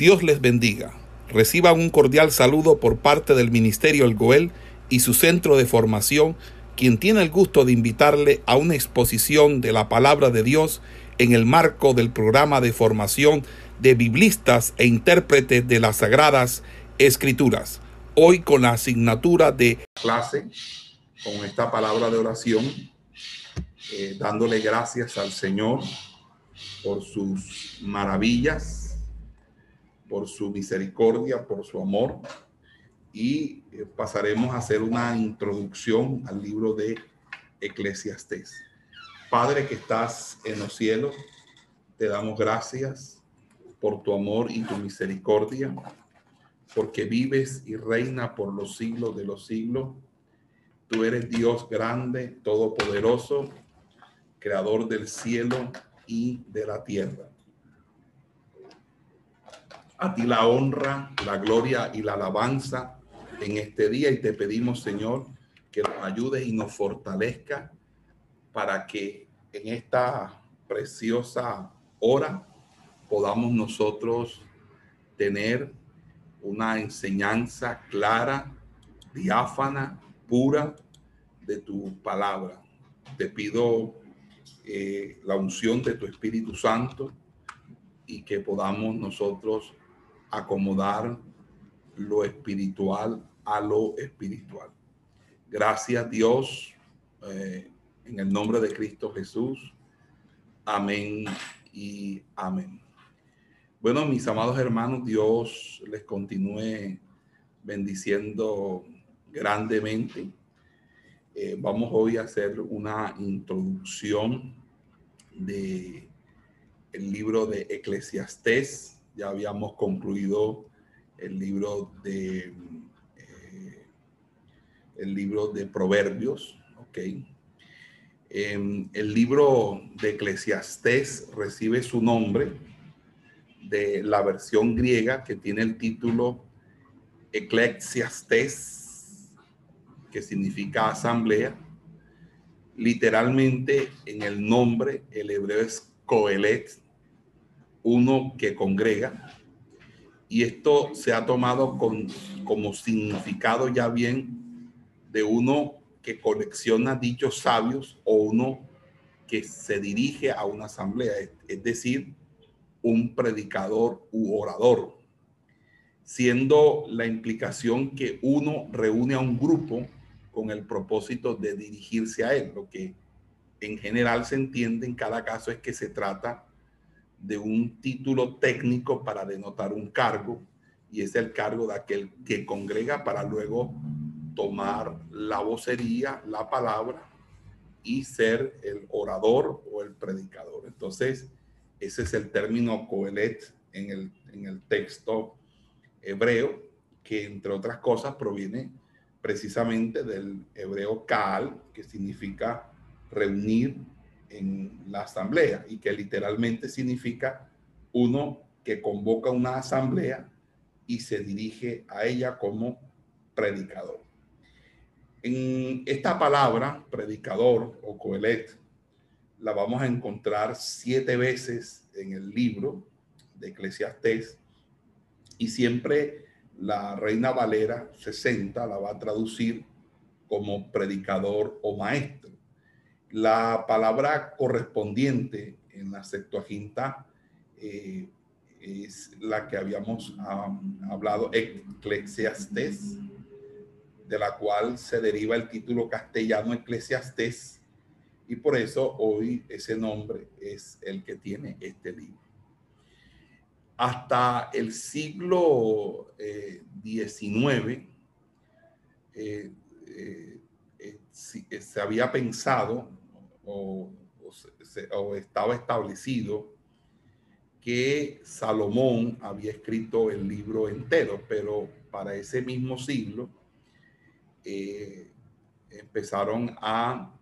Dios les bendiga. Reciban un cordial saludo por parte del Ministerio El Goel y su centro de formación, quien tiene el gusto de invitarle a una exposición de la palabra de Dios en el marco del programa de formación de biblistas e intérpretes de las Sagradas Escrituras. Hoy con la asignatura de clase, con esta palabra de oración, eh, dándole gracias al Señor por sus maravillas, por su misericordia, por su amor. Y eh, pasaremos a hacer una introducción al libro de Eclesiastés. Padre que estás en los cielos, te damos gracias por tu amor y tu misericordia, porque vives y reina por los siglos de los siglos. Tú eres Dios grande, todopoderoso, creador del cielo y de la tierra. A ti la honra, la gloria y la alabanza en este día y te pedimos, Señor, que nos ayude y nos fortalezca para que en esta preciosa hora podamos nosotros tener una enseñanza clara, diáfana, pura de tu palabra. Te pido eh, la unción de tu Espíritu Santo y que podamos nosotros acomodar lo espiritual a lo espiritual. Gracias Dios, eh, en el nombre de Cristo Jesús. Amén y amén. Bueno, mis amados hermanos, Dios les continúe bendiciendo grandemente. Eh, vamos hoy a hacer una introducción de el libro de Eclesiastés. Ya habíamos concluido el libro de eh, el libro de Proverbios, ¿ok? Em, el libro de Eclesiastés recibe su nombre de la versión griega que tiene el título Eclesiastés, que significa asamblea. Literalmente en el nombre, el hebreo es Coelet, uno que congrega. Y esto se ha tomado con, como significado ya bien de uno que colecciona dichos sabios o uno que se dirige a una asamblea, es decir, un predicador u orador, siendo la implicación que uno reúne a un grupo con el propósito de dirigirse a él. Lo que en general se entiende en cada caso es que se trata de un título técnico para denotar un cargo y es el cargo de aquel que congrega para luego tomar la vocería, la palabra y ser el orador o el predicador. Entonces, ese es el término coelet en el, en el texto hebreo, que entre otras cosas proviene precisamente del hebreo kaal, que significa reunir en la asamblea y que literalmente significa uno que convoca una asamblea y se dirige a ella como predicador. En esta palabra, predicador o coelet, la vamos a encontrar siete veces en el libro de Eclesiastés y siempre la Reina Valera 60 la va a traducir como predicador o maestro. La palabra correspondiente en la Septuaginta eh, es la que habíamos hablado, Eclesiastés, de la cual se deriva el título castellano Eclesiastés, y por eso hoy ese nombre es el que tiene este libro. Hasta el siglo XIX eh, eh, se había pensado o, estaba establecido que Salomón había escrito el libro entero, pero para ese mismo siglo eh, empezaron a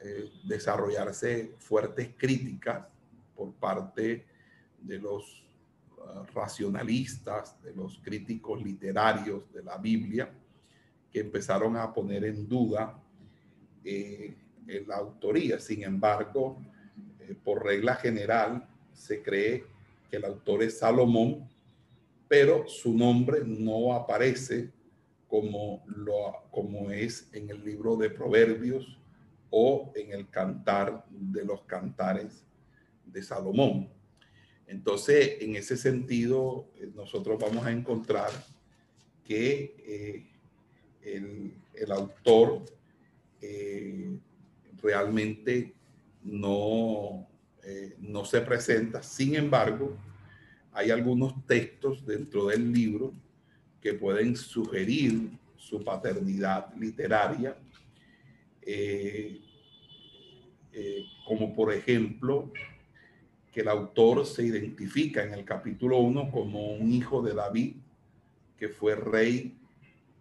eh, desarrollarse fuertes críticas por parte de los uh, racionalistas, de los críticos literarios de la Biblia, que empezaron a poner en duda eh, la autoría. Sin embargo, por regla general, se cree que el autor es Salomón pero su nombre no aparece como, lo, como es en el libro de Proverbios o en el cantar de los cantares de Salomón. Entonces, en ese sentido, eh, nosotros vamos a encontrar que eh, el, el, autor eh, realmente no, no se presenta. Sin embargo, hay algunos textos dentro del libro que pueden sugerir su paternidad literaria, eh, eh, como por ejemplo que el autor se identifica en el capítulo 1 como un hijo de David que fue rey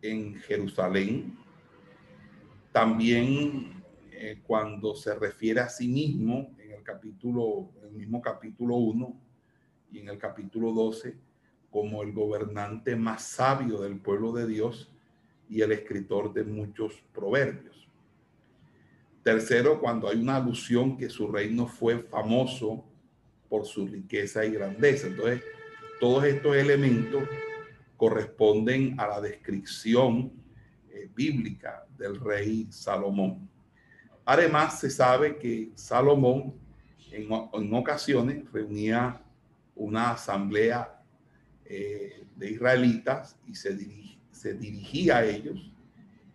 en Jerusalén. También eh, cuando se refiere a sí mismo en el capítulo, el mismo capítulo 1 y en el capítulo 12, como el gobernante más sabio del pueblo de Dios y el escritor de muchos proverbios. Tercero, cuando hay una alusión que su reino fue famoso por su riqueza y grandeza. Entonces, todos estos elementos corresponden a la descripción eh, bíblica del rey Salomón. Además, se sabe que Salomón en, ocasiones reunía una asamblea eh, de israelitas y se, se dirigía a ellos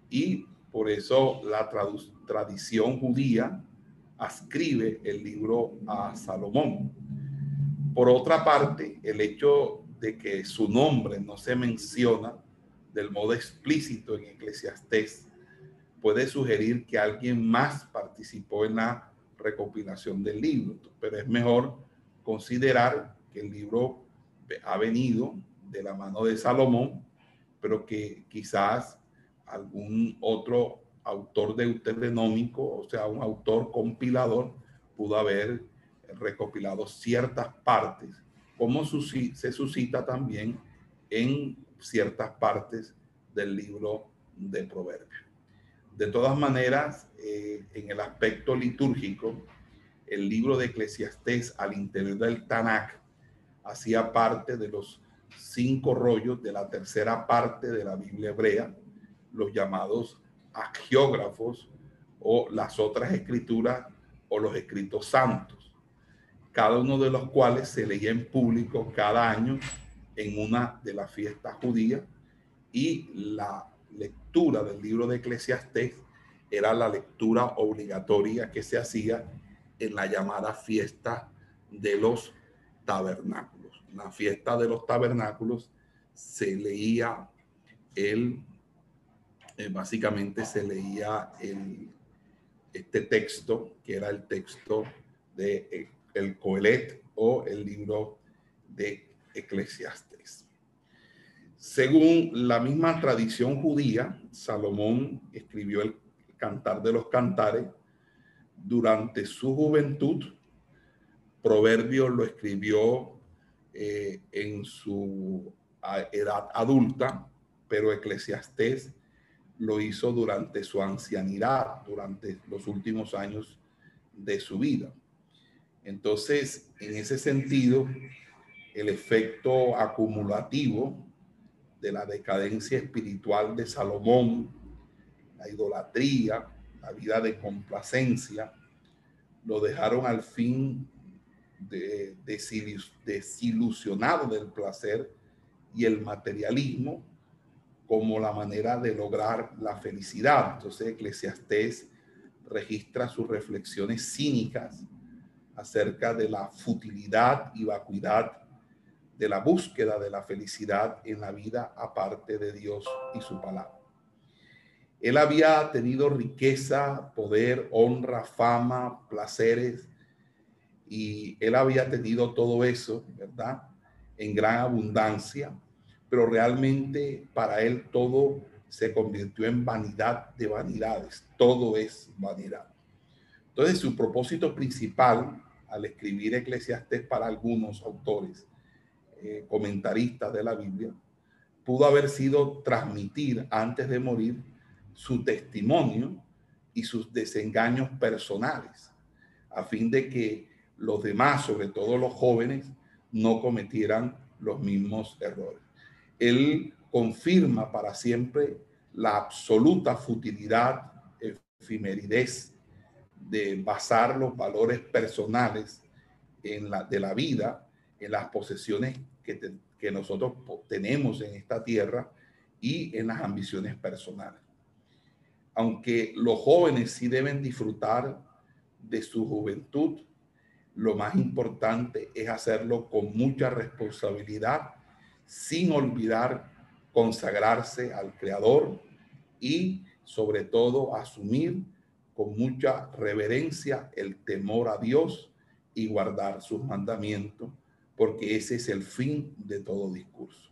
y por eso la tradición judía ascribe el libro a Salomón. Por otra parte, el hecho de que su nombre no se menciona del modo explícito en Eclesiastés puede sugerir que alguien más participó en la recopilación del libro, pero es mejor considerar que el libro ha venido de la mano de Salomón, pero que quizás algún otro autor deuteronómico, o sea, un autor compilador, pudo haber recopilado ciertas partes, como se suscita también en ciertas partes del libro de Proverbios. De todas maneras, eh, en el aspecto litúrgico, el libro de Eclesiastés al interior del Tanakh hacía parte de los cinco rollos de la tercera parte de la Biblia hebrea, los llamados agiógrafos o las otras escrituras o los escritos santos, cada uno de los cuales se leía en público cada año en una de las fiestas judías y la lectura del libro de Eclesiastés era la lectura obligatoria que se hacía en la llamada fiesta de los tabernáculos. La fiesta de los tabernáculos se leía el, eh, básicamente se leía el, este texto, que era el texto de eh, el Coelet o el libro de Eclesiastes. Según la misma tradición judía, Salomón escribió el Cantar de los Cantares durante su juventud Proverbios lo escribió eh, en su edad adulta, pero Eclesiastés lo hizo durante su ancianidad, durante los últimos años de su vida. Entonces, en ese sentido, el efecto acumulativo de la decadencia espiritual de Salomón, la idolatría, la vida de complacencia, lo dejaron al fin de, desilusionado del placer y el materialismo como la manera de lograr la felicidad. Entonces Eclesiastés registra sus reflexiones cínicas acerca de la futilidad y vacuidad de la búsqueda de la felicidad en la vida aparte de Dios y su palabra. Él había tenido riqueza, poder, honra, fama, placeres y él había tenido todo eso, ¿verdad? En gran abundancia, pero realmente para él todo se convirtió en vanidad de vanidades, todo es vanidad. Entonces su propósito principal al escribir Eclesiastes para algunos autores, eh, de la Biblia, pudo haber sido transmitir antes de morir su testimonio y sus desengaños personales, a fin de que los demás, sobre todo los jóvenes, no cometieran los mismos errores. él confirma para siempre la absoluta futilidad, efimeridez de basar los valores personales de la vida, en las posesiones que, nosotros tenemos en esta tierra y en las ambiciones personales. Aunque los jóvenes sí deben disfrutar de su juventud, lo más importante es hacerlo con mucha responsabilidad, sin olvidar consagrarse al Creador y sobre todo asumir con mucha reverencia el temor a Dios y guardar sus mandamientos, porque ese es el fin de todo discurso.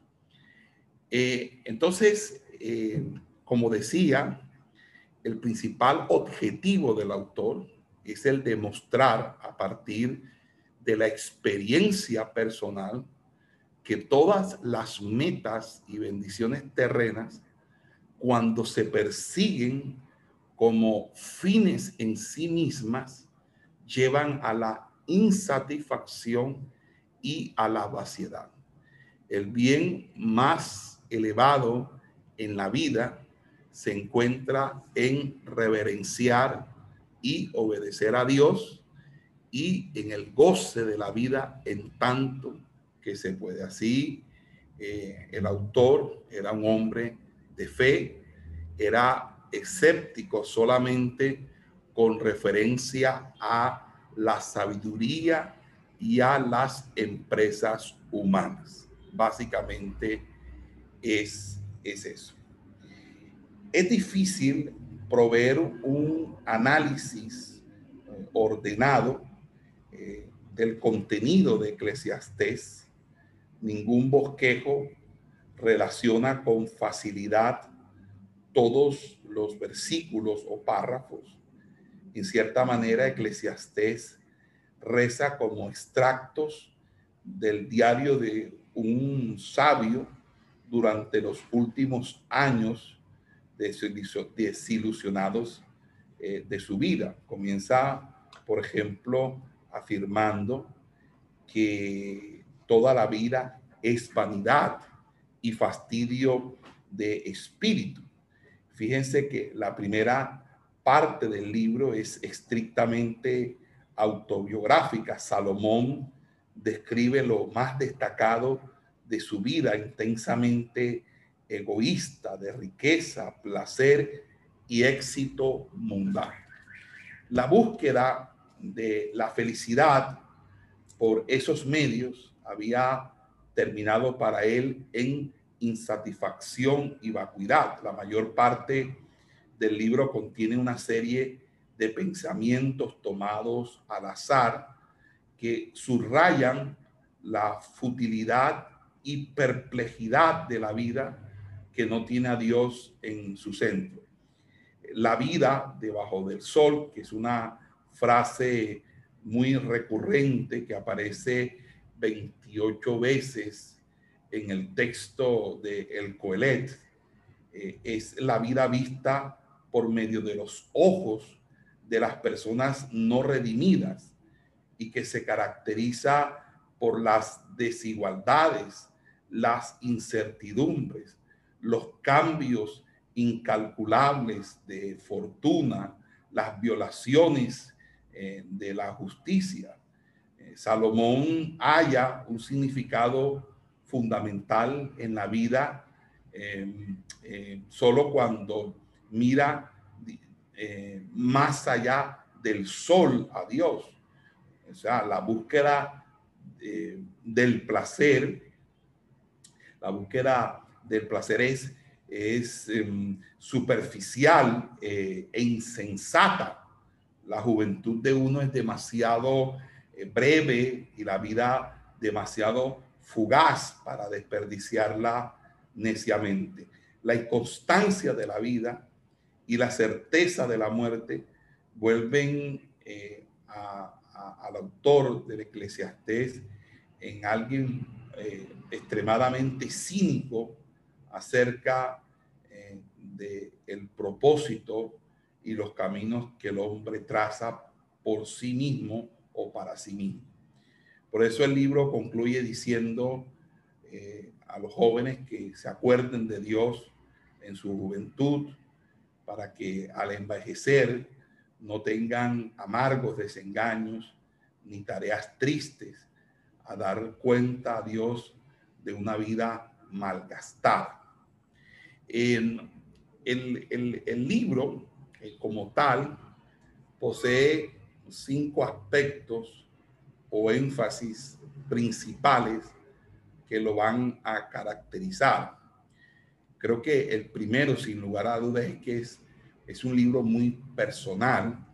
Eh, entonces, eh, como decía, el principal objetivo del autor es el demostrar a partir de la experiencia personal que todas las metas y bendiciones terrenas, cuando se persiguen como fines en sí mismas, llevan a la insatisfacción y a la vaciedad. El bien más elevado en la vida se encuentra en reverenciar y obedecer a Dios y en el goce de la vida en tanto que se puede. Así, eh, el autor era un hombre de fe, era escéptico solamente con referencia a la sabiduría y a las empresas humanas. Básicamente es, es eso. Es difícil proveer un análisis ordenado eh, del contenido de Eclesiastés. Ningún bosquejo relaciona con facilidad todos los versículos o párrafos. En cierta manera, Eclesiastés reza como extractos del diario de un sabio durante los últimos años desilusionados eh, de su vida. Comienza, por ejemplo, afirmando que toda la vida es vanidad y fastidio de espíritu. Fíjense que la primera parte del libro es estrictamente autobiográfica. Salomón describe lo más destacado de su vida intensamente egoísta, de riqueza, placer y éxito mundano. La búsqueda de la felicidad por esos medios había terminado para él en insatisfacción y vacuidad. La mayor parte del libro contiene una serie de pensamientos tomados al azar que subrayan la futilidad y perplejidad de la vida que no tiene a Dios en su centro. La vida debajo del sol, que es una frase muy recurrente que aparece 28 veces en el texto de El Coelet, eh, es la vida vista por medio de los ojos de las personas no redimidas y que se caracteriza por las desigualdades, las incertidumbres, los cambios incalculables de fortuna, las violaciones eh, de la justicia. Eh, Salomón halla un significado fundamental en la vida eh, solo cuando mira más allá del sol a Dios. O sea, la búsqueda del placer, la búsqueda del placer es, es em, superficial eh, e insensata. La juventud de uno es demasiado eh, breve y la vida demasiado fugaz para desperdiciarla neciamente. La inconstancia de la vida y la certeza de la muerte vuelven eh, al autor del Eclesiastés en alguien extremadamente cínico acerca eh, de propósito y los caminos que el hombre traza por sí mismo o para sí mismo. Por eso el libro concluye diciendo, eh, a los jóvenes que se acuerden de Dios en su juventud, para que al envejecer no tengan amargos desengaños ni tareas tristes, a dar cuenta a Dios de una vida malgastada. El, libro, eh, como tal, posee cinco aspectos o énfasis principales que lo van a caracterizar. Creo que el primero, sin lugar a dudas, es que es, es un libro muy personal,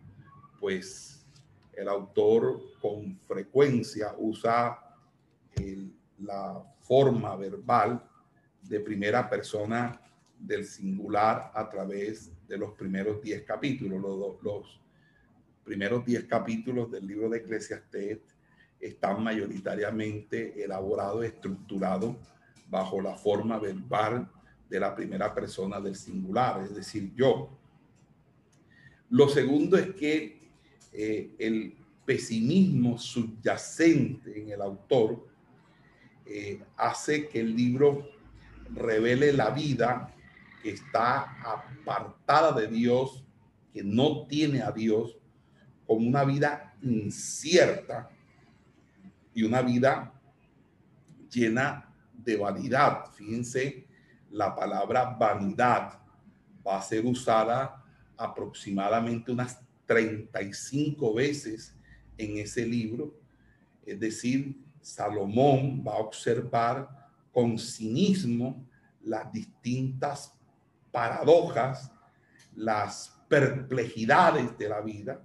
pues el autor con frecuencia usa la forma verbal de primera persona del singular a través de los primeros diez capítulos. Los, los primeros diez capítulos del libro de Eclesiastés están mayoritariamente elaborados, estructurados bajo la forma verbal de la primera persona del singular, es decir, yo. Lo segundo es que eh, el pesimismo subyacente en el autor eh, hace que el libro revele la vida que está apartada de Dios, que no tiene a Dios, como una vida incierta y una vida llena de vanidad. Fíjense, la palabra vanidad va a ser usada aproximadamente unas 35 veces en ese libro. Es decir, Salomón va a observar con cinismo las distintas paradojas, las perplejidades de la vida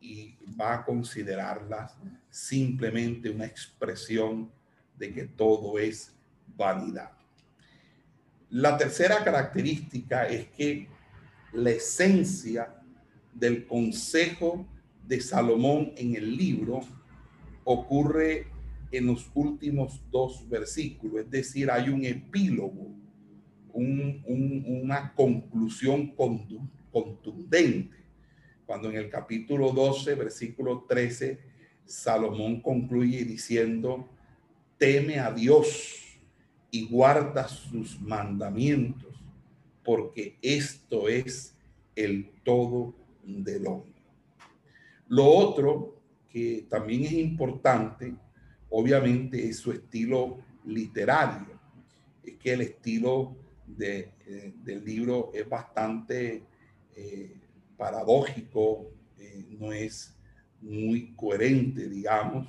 y va a considerarlas simplemente una expresión de que todo es vanidad. La tercera característica es que la esencia del consejo de Salomón en el libro ocurre en los últimos dos versículos, es decir, hay un epílogo, una conclusión contundente. Cuando en el capítulo 12, versículo 13, Salomón concluye diciendo, teme a Dios y guarda sus mandamientos, porque esto es el todo del hombre. Lo otro que también es importante, obviamente, es su estilo literario. Es que el estilo de, eh, del libro es bastante eh, paradójico, eh, no es muy coherente, digamos,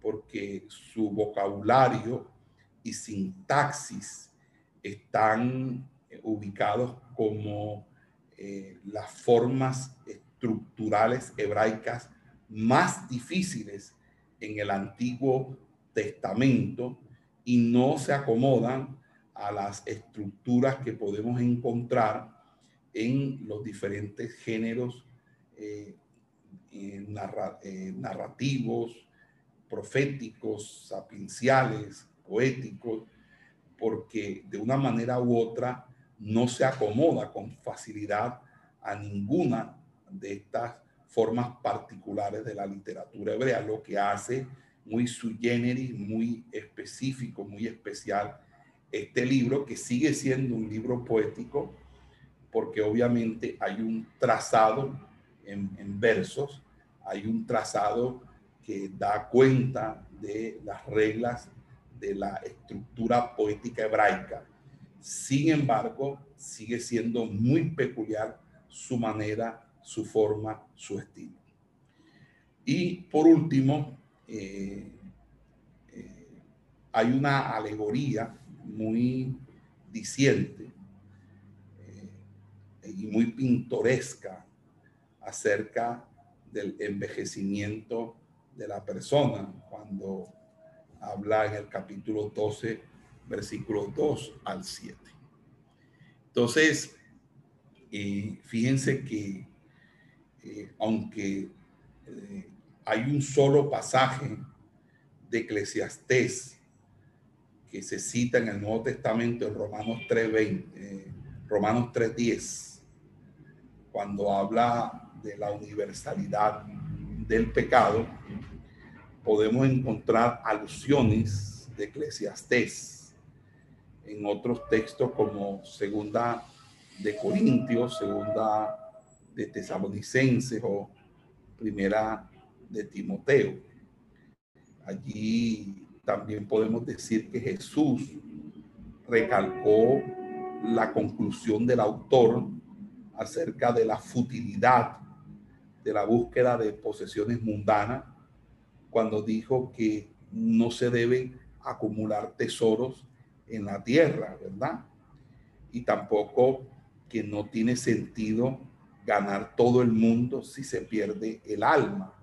porque su vocabulario y sintaxis están eh, ubicados como eh, las formas estructurales hebraicas más difíciles en el Antiguo Testamento y no se acomodan a las estructuras que podemos encontrar en los diferentes géneros eh, narrativos, proféticos, sapienciales, poéticos, porque de una manera u otra no se acomoda con facilidad a ninguna de estas formas particulares de la literatura hebrea, lo que hace muy sui generis, muy específico, muy especial este libro, que sigue siendo un libro poético, porque obviamente hay un trazado en, versos, hay un trazado que da cuenta de las reglas de la estructura poética hebraica. Sin embargo, sigue siendo muy peculiar su manera, su forma, su estilo. Y por último, eh, eh, hay una alegoría muy diciente y muy pintoresca acerca del envejecimiento de la persona cuando habla en el capítulo 12, versículos 2 al 7. Entonces, eh, fíjense que eh, aunque eh, hay un solo pasaje de Eclesiastés que se cita en el Nuevo Testamento en Romanos 3.20, Romanos 3.10, cuando habla de la universalidad del pecado, podemos encontrar alusiones de Eclesiastés en otros textos como segunda de Corintios, segunda de Tesalonicenses o primera de Timoteo. Allí también podemos decir que Jesús recalcó la conclusión del autor acerca de la futilidad de la búsqueda de posesiones mundanas cuando dijo que no se deben acumular tesoros en la tierra, ¿verdad? Y tampoco que no tiene sentido ganar todo el mundo si se pierde el alma.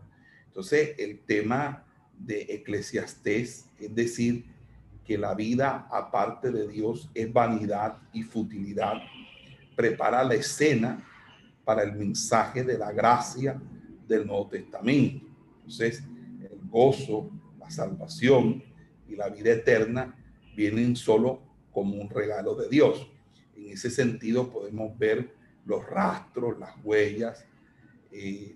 Entonces, el tema de Eclesiastés es decir, que la vida aparte de Dios es vanidad y futilidad, prepara la escena para el mensaje de la gracia del Nuevo Testamento. Entonces, gozo, la salvación y la vida eterna vienen solo como un regalo de Dios. En ese sentido podemos ver los rastros, las huellas eh,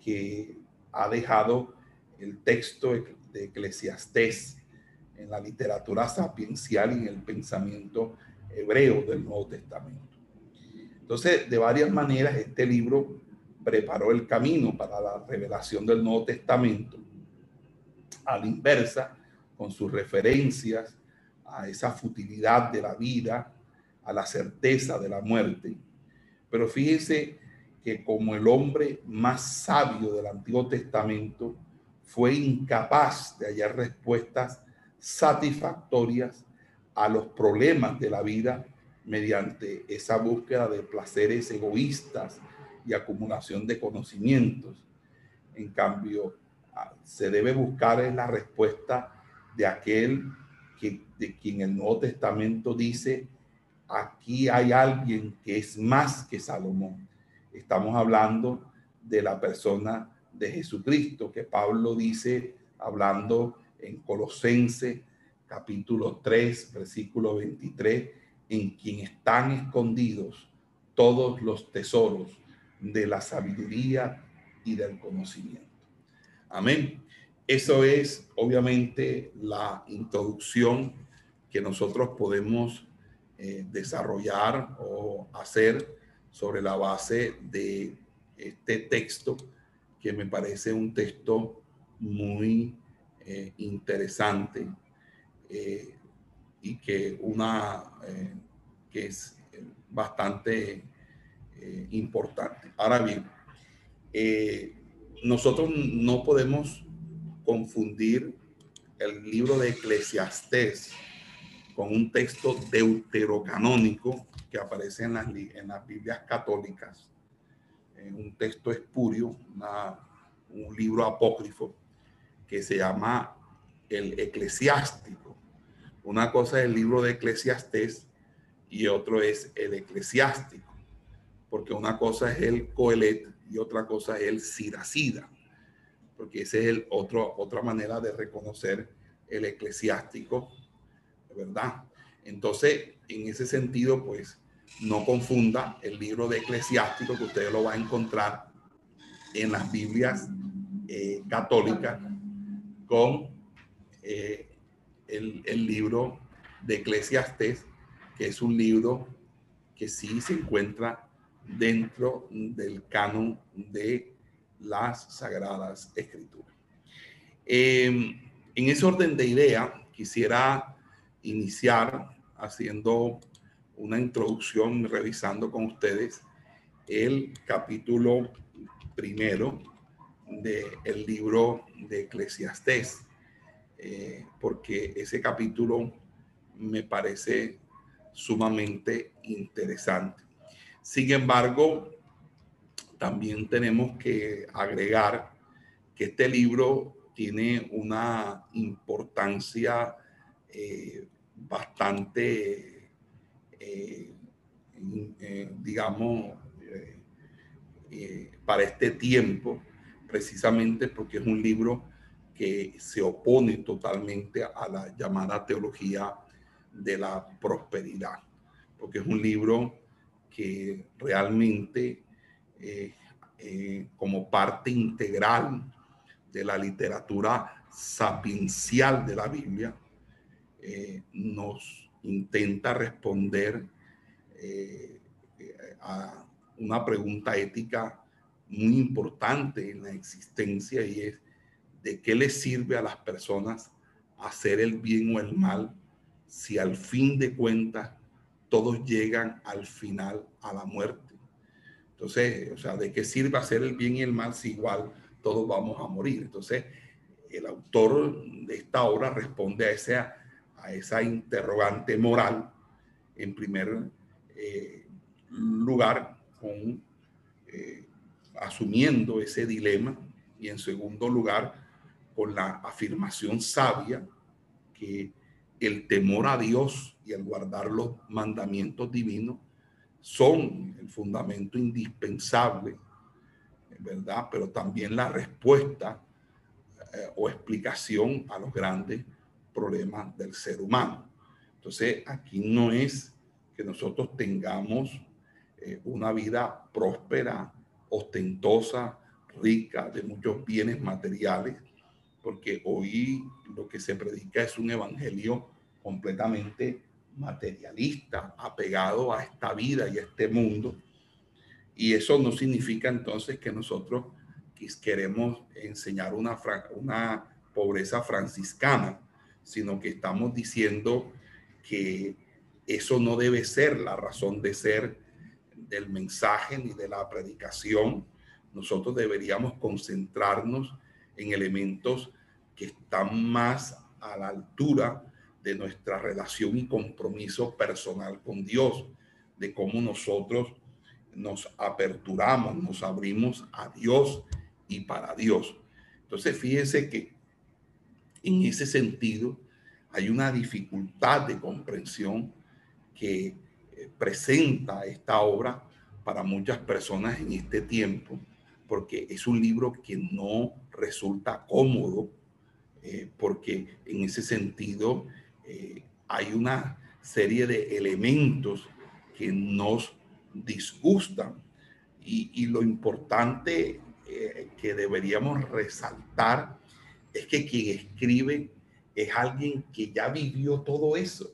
que ha dejado el texto de Eclesiastés en la literatura sapiencial y en el pensamiento hebreo del Nuevo Testamento. Entonces, de varias maneras, este libro preparó el camino para la revelación del Nuevo Testamento a la inversa, con sus referencias a esa futilidad de la vida, a la certeza de la muerte. Pero fíjense que como el hombre más sabio del Antiguo Testamento fue incapaz de hallar respuestas satisfactorias a los problemas de la vida mediante esa búsqueda de placeres egoístas y acumulación de conocimientos. En cambio, se debe buscar en la respuesta de aquel que, de quien el Nuevo Testamento dice, aquí hay alguien que es más que Salomón. Estamos hablando de la persona de Jesucristo, que Pablo dice, hablando en Colosense capítulo 3, versículo 23, en quien están escondidos todos los tesoros de la sabiduría y del conocimiento. Amén. Eso es obviamente la introducción que nosotros podemos eh, desarrollar o hacer sobre la base de este texto, que me parece un texto muy eh, interesante eh, y que una que es bastante importante. Ahora bien, nosotros no podemos confundir el libro de Eclesiastés con un texto deuterocanónico que aparece en las, en las Biblias católicas, un texto espurio, un libro apócrifo que se llama el eclesiástico. Una cosa es el libro de Eclesiastés y otro es el eclesiástico, porque una cosa es el Coelet y otra cosa es el Siracida, porque esa es el otro, otra manera de reconocer el eclesiástico, ¿verdad? Entonces, en ese sentido, pues, no confunda el libro de eclesiástico que usted lo va a encontrar en las Biblias eh, católicas con eh, el, libro de Eclesiastes, que es un libro que sí se encuentra dentro del canon de las Sagradas Escrituras. Em, en ese orden de idea, quisiera iniciar haciendo una introducción, revisando con ustedes el capítulo primero del libro de Eclesiastés, eh, porque ese capítulo me parece sumamente interesante. Sin embargo, también tenemos que agregar que este libro tiene una importancia eh, bastante, eh, digamos, para este tiempo, precisamente porque es un libro que se opone totalmente a la llamada teología de la prosperidad, porque es un libro que realmente eh, eh, como parte integral de la literatura sapiencial de la Biblia, eh, nos intenta responder a una pregunta ética muy importante en la existencia y es de qué le sirve a las personas hacer el bien o el mal si al fin de cuentas todos llegan al final a la muerte. Entonces, o sea, ¿de qué sirve hacer el bien y el mal si igual todos vamos a morir? Entonces, el autor de esta obra responde a esa, a esa interrogante moral, en primer eh, lugar, con, eh, asumiendo ese dilema, y en segundo lugar, con la afirmación sabia que el temor a Dios y el guardar los mandamientos divinos son el fundamento indispensable, ¿verdad? Pero también la respuesta eh, o explicación a los grandes problemas del ser humano. Entonces, aquí no es que nosotros tengamos eh, una vida próspera, ostentosa, rica de muchos bienes materiales, porque hoy lo que se predica es un evangelio completamente materialista, apegado a esta vida y a este mundo. Y eso no significa entonces que nosotros queremos enseñar una, pobreza franciscana, sino que estamos diciendo que eso no debe ser la razón de ser del mensaje ni de la predicación. Nosotros deberíamos concentrarnos en elementos que están más a la altura de nuestra relación y compromiso personal con Dios, de cómo nosotros nos aperturamos, nos abrimos a Dios y para Dios. Entonces, fíjense que en ese sentido hay una dificultad de comprensión que eh, presenta esta obra para muchas personas en este tiempo, porque es un libro que no resulta cómodo, eh, porque en ese sentido eh, hay una serie de elementos que nos disgustan. Y, lo importante eh, que deberíamos resaltar es que quien escribe es alguien que ya vivió todo eso,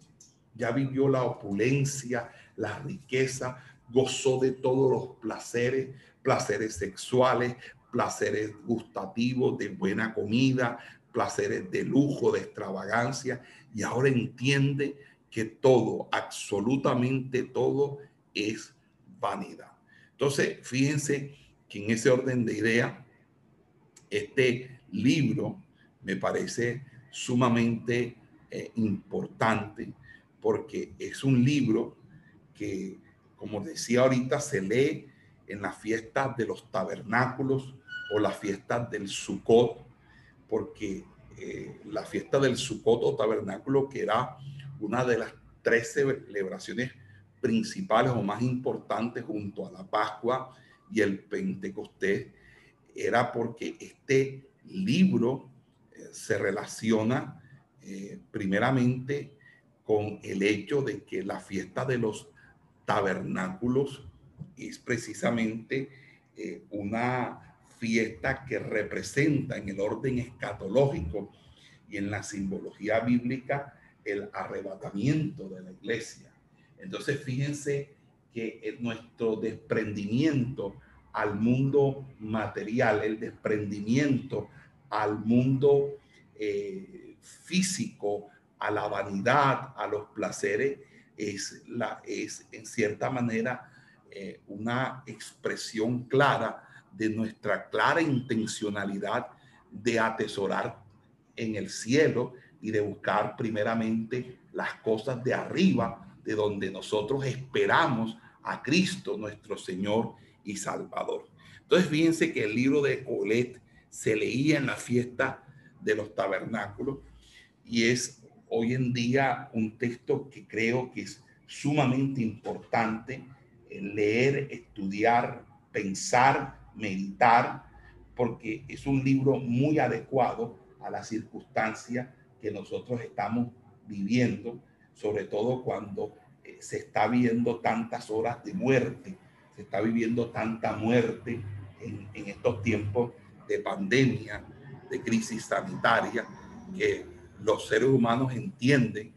ya vivió la opulencia, la riqueza, gozó de todos los placeres, placeres sexuales, placeres gustativos, de buena comida, placeres de lujo, de extravagancia, y ahora entiende que todo, absolutamente todo, es vanidad. Entonces, fíjense que en ese orden de idea, este libro me parece sumamente eh, importante porque es un libro que, como decía ahorita, se lee en las fiestas de los tabernáculos o las fiestas del Sukkot, porque eh, la fiesta del Sukkot o tabernáculo, que era una de las tres celebraciones principales o más importantes junto a la Pascua y el Pentecostés era porque este libro eh, se relaciona eh, primeramente con el hecho de que la fiesta de los tabernáculos es precisamente una fiesta que representa en el orden escatológico y en la simbología bíblica el arrebatamiento de la iglesia. Entonces, fíjense que nuestro desprendimiento al mundo material, el desprendimiento al mundo eh, físico, a la vanidad, a los placeres, es, la, es en cierta manera eh, una expresión clara de nuestra clara intencionalidad de atesorar en el cielo y de buscar primeramente las cosas de arriba de donde nosotros esperamos a Cristo, nuestro Señor y Salvador. Entonces, fíjense que el libro de Colet se leía en la fiesta de los tabernáculos y es hoy en día un texto que creo que es sumamente importante leer, estudiar, pensar, meditar, porque es un libro muy adecuado a la circunstancia que nosotros estamos viviendo sobre todo cuando eh, se está viendo tantas horas de muerte, se está viviendo tanta muerte en, en estos tiempos de pandemia, de crisis sanitaria, que los seres humanos entienden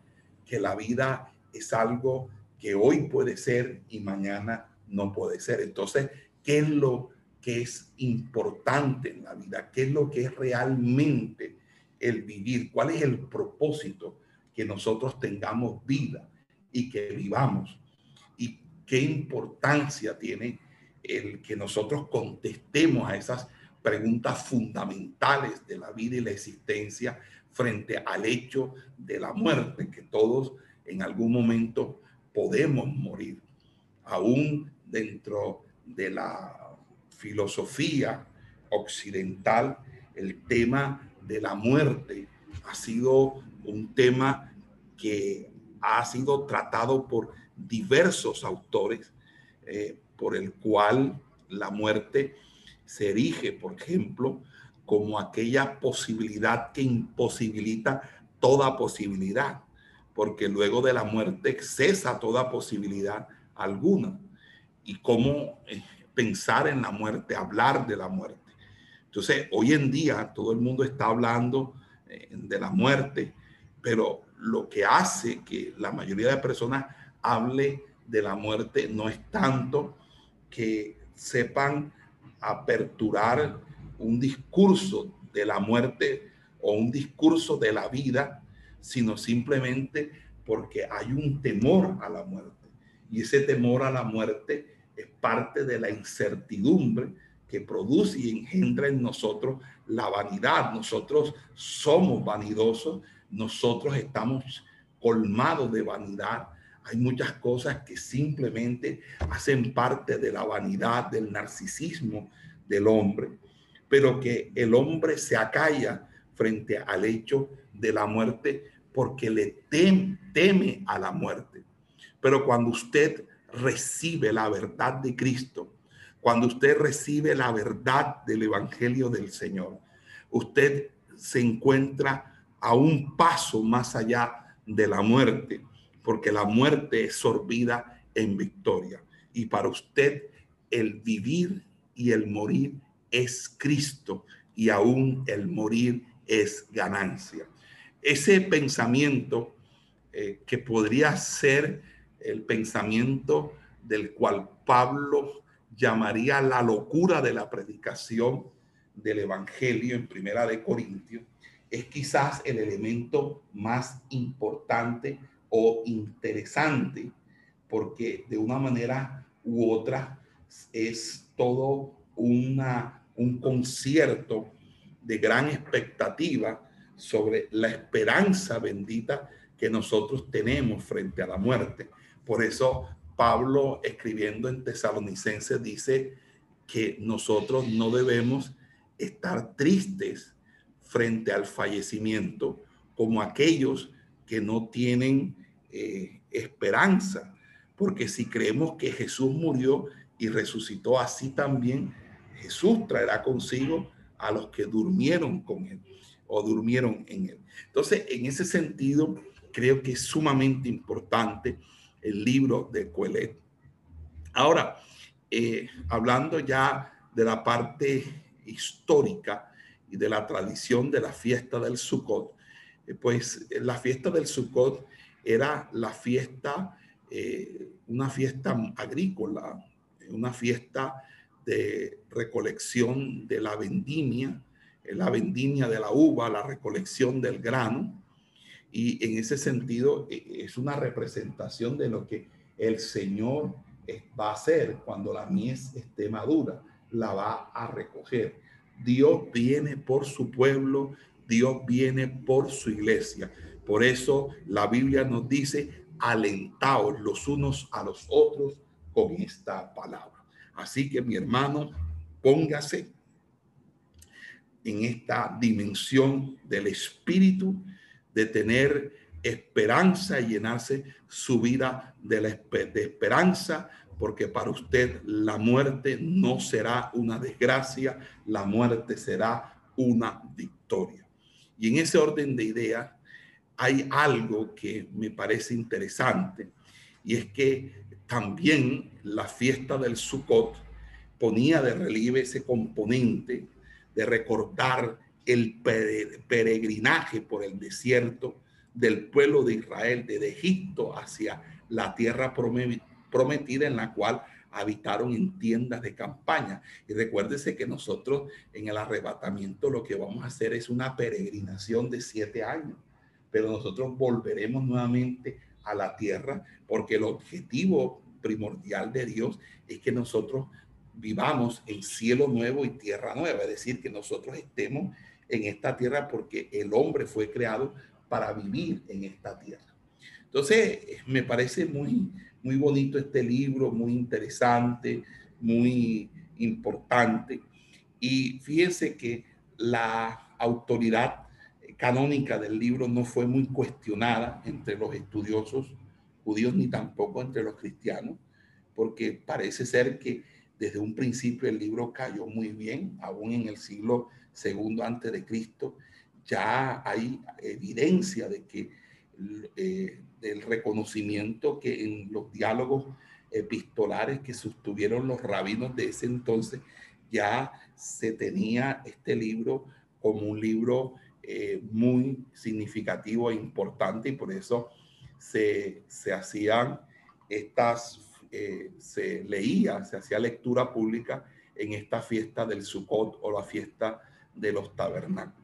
que la vida es algo que hoy puede ser y mañana no puede ser. Entonces, ¿qué es lo que es importante en la vida? ¿Qué es lo que es realmente el vivir? ¿Cuál es el propósito que nosotros tengamos vida y que vivamos? ¿Y qué importancia tiene el que nosotros contestemos a esas preguntas fundamentales de la vida y la existencia frente al hecho de la muerte, que todos en algún momento podemos morir, aún dentro de la filosofía occidental, el tema de la muerte ha sido un tema que ha sido tratado por diversos autores, eh, por el cual la muerte se erige, por ejemplo, como aquella posibilidad que imposibilita toda posibilidad, porque luego de la muerte cesa toda posibilidad alguna. Y cómo eh, pensar en la muerte, hablar de la muerte. Entonces, hoy en día todo el mundo está hablando eh, de la muerte, pero lo que hace que la mayoría de personas hable de la muerte no es tanto que sepan aperturar un discurso de la muerte o un discurso de la vida, sino simplemente porque hay un temor a la muerte. Y ese temor a la muerte es parte de la incertidumbre que produce y engendra en nosotros la vanidad. Nosotros somos vanidosos, nosotros estamos colmados de vanidad. Hay muchas cosas que simplemente hacen parte de la vanidad, del narcisismo del hombre, pero que el hombre se acalla frente al hecho de la muerte porque le teme a la muerte. Pero cuando usted recibe la verdad de Cristo, cuando usted recibe la verdad del Evangelio del Señor, usted se encuentra a un paso más allá de la muerte, porque la muerte es sorbida en victoria. Y para usted el vivir y el morir es Cristo y aún el morir es ganancia. Ese pensamiento eh, que podría ser el pensamiento del cual Pablo llamaría la locura de la predicación del Evangelio en Primera de Corintios, es quizás el elemento más importante o interesante, porque de una manera u otra es todo una, un concierto de gran expectativa sobre la esperanza bendita que nosotros tenemos frente a la muerte. Por eso Pablo, escribiendo en Tesalonicenses, dice que nosotros no debemos estar tristes frente al fallecimiento como aquellos que no tienen eh, esperanza, porque si creemos que Jesús murió y resucitó así también, Jesús traerá consigo a los que durmieron con él o durmieron en él. Entonces, en ese sentido, creo que es sumamente importante el libro de Coelet. Ahora, eh, hablando ya de la parte histórica y de la tradición de la fiesta del Sukkot, eh, pues eh, la fiesta del Sukkot era la fiesta, una fiesta agrícola, una fiesta de recolección de la vendimia, la vendimia de la uva, la recolección del grano, y en ese sentido e, es una representación de lo que el Señor va a hacer cuando la mies esté madura, la va a recoger. Dios viene por su pueblo, Dios viene por su iglesia. Por eso la Biblia nos dice, alentaos los unos a los otros con esta palabra. Así que mi hermano, póngase en esta dimensión del espíritu de tener esperanza y llenarse su vida de, la, de esperanza, porque para usted la muerte no será una desgracia, la muerte será una victoria. Y en ese orden de ideas hay algo que me parece interesante, y es que también la fiesta del Sukkot ponía de relieve ese componente de recordar el peregrinaje por el desierto del pueblo de Israel desde Egipto hacia la tierra prometida en la cual habitaron en tiendas de campaña. Y recuérdese que nosotros en el arrebatamiento lo que vamos a hacer es una peregrinación de siete años, pero nosotros volveremos nuevamente a la tierra porque el objetivo primordial de Dios es que nosotros vivamos en cielo nuevo y tierra nueva, es decir, que nosotros estemos en esta tierra porque el hombre fue creado para vivir en esta tierra. Entonces, me parece muy, muy bonito este libro, muy interesante, muy importante. Y fíjense que la autoridad canónica del libro no fue muy cuestionada entre los estudiosos judíos ni tampoco entre los cristianos, porque parece ser que desde un principio el libro cayó muy bien, aún en el siglo segundo antes de Cristo, ya hay evidencia de que eh, del reconocimiento que en los diálogos epistolares que sostuvieron los rabinos de ese entonces, ya se tenía este libro como un libro eh, muy significativo e importante y por eso se, se hacían estas, eh, se leía, se hacía lectura pública en esta fiesta del Sukkot o la fiesta de los tabernáculos.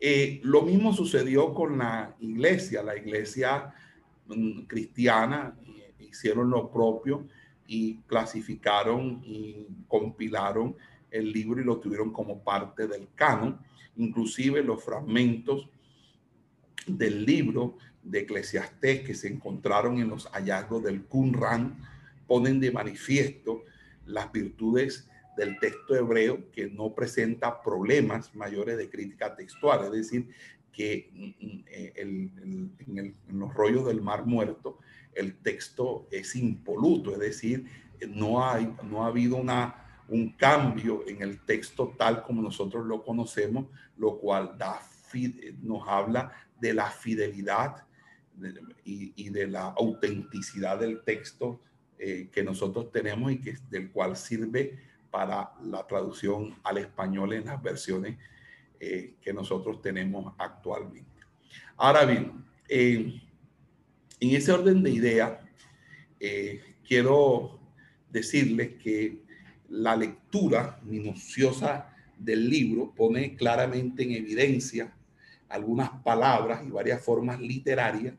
Eh, lo mismo sucedió con la iglesia. La iglesia mm, cristiana eh, hicieron lo propio y clasificaron y compilaron el libro y lo tuvieron como parte del canon. Inclusive los fragmentos del libro de Eclesiastés que se encontraron en los hallazgos del Qumran ponen de manifiesto las virtudes del texto hebreo que no presenta problemas mayores de crítica textual, es decir, que mm, mm, eh, en, los rollos del Mar Muerto el texto es impoluto, es decir, no, hay, no ha habido una, un cambio en el texto tal como nosotros lo conocemos, lo cual da, nos habla de la fidelidad y, de la autenticidad del texto eh, que nosotros tenemos y que, del cual sirve para la traducción al español en las versiones eh, que nosotros tenemos actualmente. Ahora bien, en ese orden de ideas, eh, quiero decirles que la lectura minuciosa del libro pone claramente en evidencia algunas palabras y varias formas literarias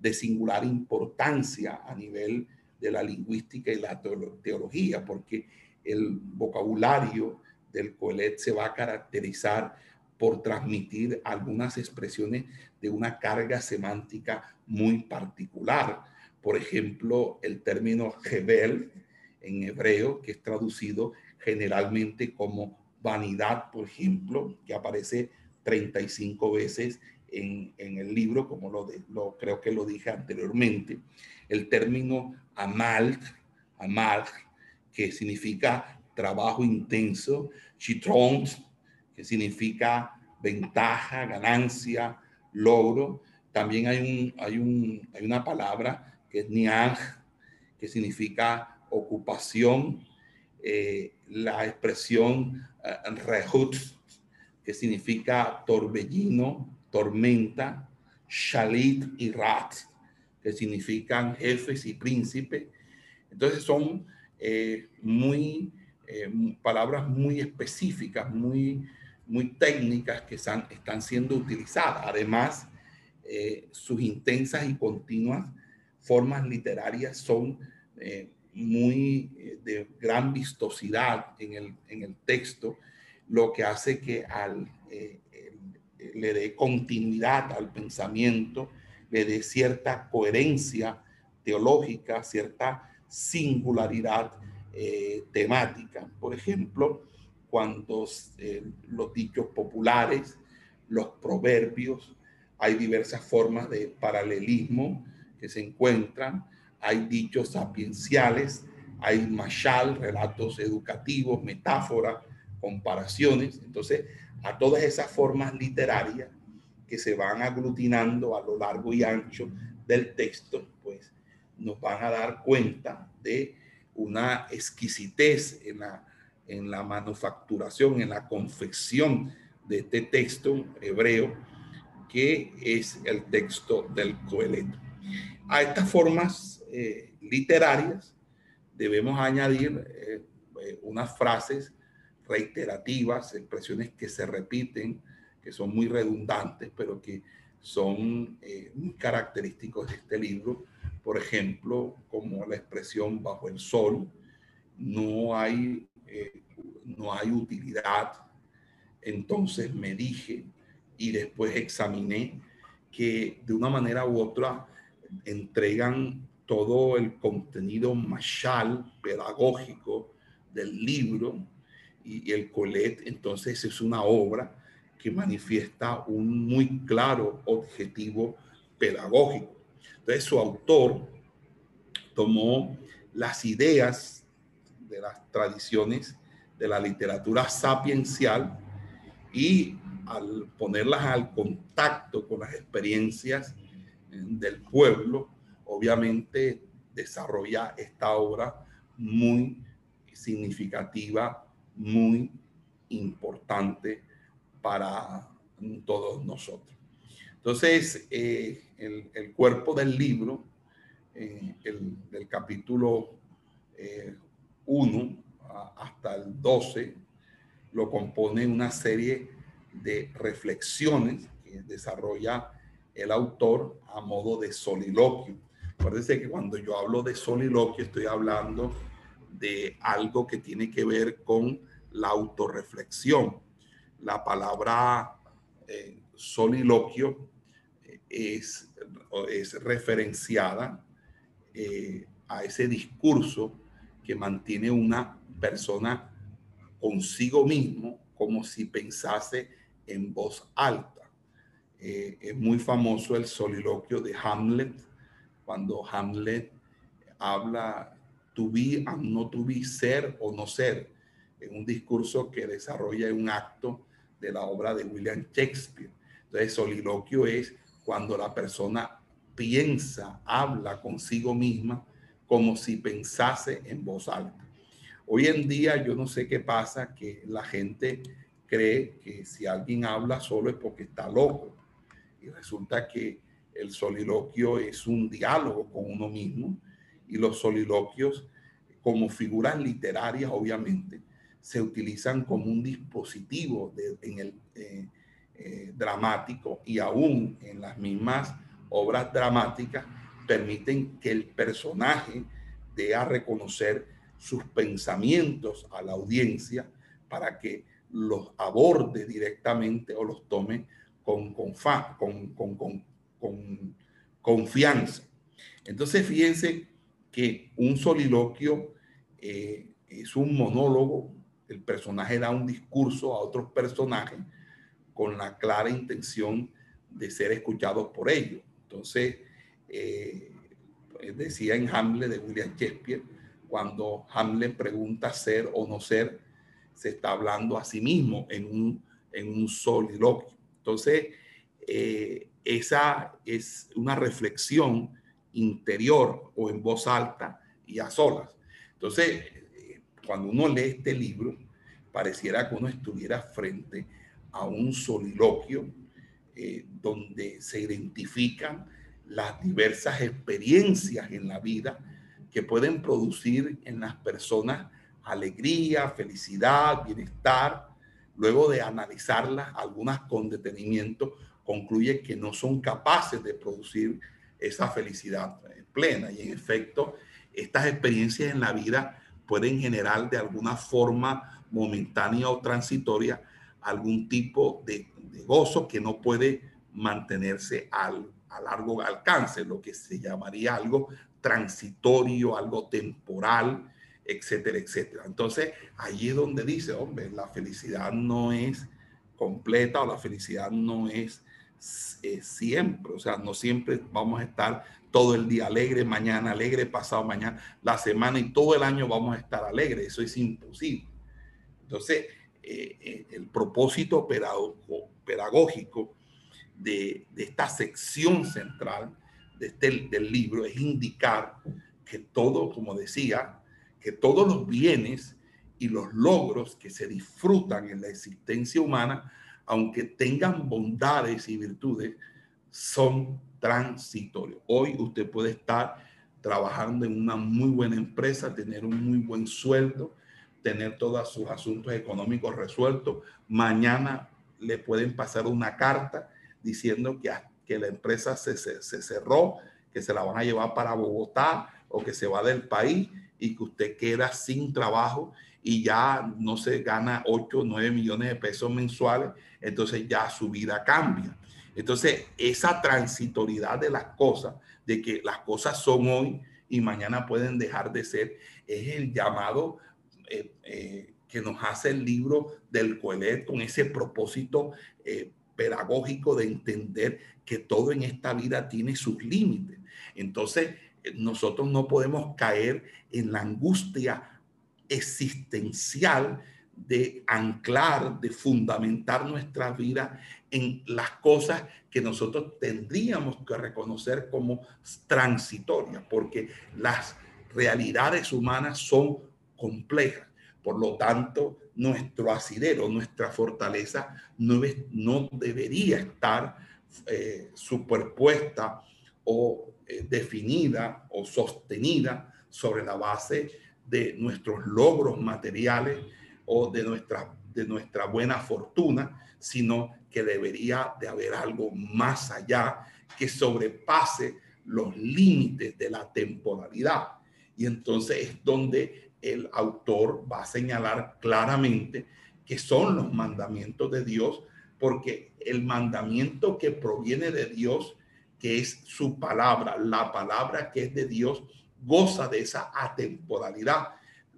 de singular importancia a nivel de la lingüística y la teología, porque el vocabulario del Coelet se va a caracterizar por transmitir algunas expresiones de una carga semántica muy particular. Por ejemplo, el término Hebel en hebreo, que es traducido generalmente como vanidad, por ejemplo, que aparece 35 veces en, el libro, como lo, lo, creo que lo dije anteriormente. El término amal, amal que significa trabajo intenso, chitron, que significa ventaja, ganancia, logro. También hay, un, hay, un, hay una palabra que es niang, que significa ocupación. Eh, la expresión uh, rehut, que significa torbellino, tormenta. Shalit y Rat, que significan jefes y príncipes. Entonces son eh, muy, eh, palabras muy específicas, muy, muy técnicas que están, están siendo utilizadas. Además, eh, sus intensas y continuas formas literarias son muy de gran vistosidad en el, en el, texto, lo que hace que al, le dé continuidad al pensamiento, le dé cierta coherencia teológica, cierta singularidad eh, temática. Por ejemplo, cuando eh, los dichos populares, los proverbios, hay diversas formas de paralelismo que se encuentran, hay dichos sapienciales, hay mashal, relatos educativos, metáforas, comparaciones. Entonces, a todas esas formas literarias que se van aglutinando a lo largo y ancho del texto, nos van a dar cuenta de una exquisitez en la, en la manufacturación, en la confección de este texto hebreo, que es el texto del coeleto. A estas formas eh, literarias debemos añadir eh, eh, unas frases reiterativas, expresiones que se repiten, que son muy redundantes, pero que son muy característicos de este libro. Por ejemplo, como la expresión bajo el sol, no hay, no hay utilidad. Entonces me dije y después examiné que de una manera u otra entregan todo el contenido mashal pedagógico del libro y, el Colet, entonces es una obra que manifiesta un muy claro objetivo pedagógico. Su autor tomó las ideas de las tradiciones de la literatura sapiencial y al ponerlas al contacto con las experiencias del pueblo, obviamente desarrolla esta obra muy significativa, muy importante para todos nosotros. Entonces, eh, el, cuerpo del libro, eh, el, del capítulo 1 eh, hasta el 12, lo compone una serie de reflexiones que desarrolla el autor a modo de soliloquio. Acuérdense que cuando yo hablo de soliloquio estoy hablando de algo que tiene que ver con la autorreflexión. La palabra soliloquio es, es referenciada eh, a ese discurso que mantiene una persona consigo mismo como si pensase en voz alta. Eh, es muy famoso el soliloquio de Hamlet, cuando Hamlet habla to be not to ser o no ser, en un discurso que desarrolla un acto de la obra de William Shakespeare. Entonces, soliloquio es cuando la persona piensa, habla consigo misma como si pensase en voz alta. Hoy en día yo no sé qué pasa, que la gente cree que si alguien habla solo es porque está loco y resulta que el soliloquio es un diálogo con uno mismo y los soliloquios como figuras literarias obviamente se utilizan como un dispositivo en el eh, eh, dramático y aún en las mismas obras dramáticas permiten que el personaje dé a reconocer sus pensamientos a la audiencia para que los aborde directamente o los tome con, con, con, con confianza. Entonces, fíjense que un soliloquio eh, es un monólogo, el personaje da un discurso a otros personajes con la clara intención de ser escuchados por ellos. Entonces, eh, decía en Hamlet de William Shakespeare, cuando Hamlet pregunta ser o no ser, se está hablando a sí mismo en un, en un soliloquio. Entonces, eh, esa es una reflexión interior o en voz alta y a solas. Entonces, eh, cuando uno lee este libro, pareciera que uno estuviera frente a un soliloquio eh, donde se identifican las diversas experiencias en la vida que pueden producir en las personas alegría, felicidad, bienestar, luego de analizarlas, algunas con detenimiento, concluye que no son capaces de producir esa felicidad plena. Y en efecto, estas experiencias en la vida pueden generar de alguna forma momentánea o transitoria algún tipo de, gozo que no puede mantenerse al, a largo alcance, lo que se llamaría algo transitorio, algo temporal, etcétera, etcétera. Entonces, allí es donde dice, hombre, la felicidad no es completa o la felicidad no es siempre, o sea, no siempre vamos a estar todo el día alegre, mañana alegre, pasado mañana, la semana y todo el año vamos a estar alegre, eso es imposible. Entonces, eh, eh, el propósito pedagógico de, de, esta sección central de este, del libro es indicar que todo, como decía, que todos los bienes y los logros que se disfrutan en la existencia humana aunque tengan bondades y virtudes, son transitorios. Hoy usted puede estar trabajando en una muy buena empresa, tener un muy buen sueldo, tener todos sus asuntos económicos resueltos. Mañana le pueden pasar una carta diciendo que, que la empresa se, se, se cerró, que se la van a llevar para Bogotá o que se va del país y que usted queda sin trabajo y ya no se gana 8 o 9 millones de pesos mensuales, entonces ya su vida cambia. Entonces, esa transitoriedad de las cosas, de que las cosas son hoy y mañana pueden dejar de ser, es el llamado eh, eh, que nos hace el libro del Coelet con ese propósito eh, pedagógico de entender que todo en esta vida tiene sus límites. Entonces, nosotros no podemos caer en la angustia existencial de anclar, de fundamentar nuestra vida en las cosas que nosotros tendríamos que reconocer como transitorias, porque las realidades humanas son complejas. Por lo tanto, nuestro asidero, nuestra fortaleza no, no debería estar eh, superpuesta o eh, definida o sostenida sobre la base de nuestros logros materiales o de nuestra, de nuestra buena fortuna, sino que debería de haber algo más allá que sobrepase los límites de la temporalidad. Y entonces es donde el autor va a señalar claramente que son los mandamientos de Dios, porque el mandamiento que proviene de Dios, que es su palabra, la palabra que es de Dios, goza de esa atemporalidad.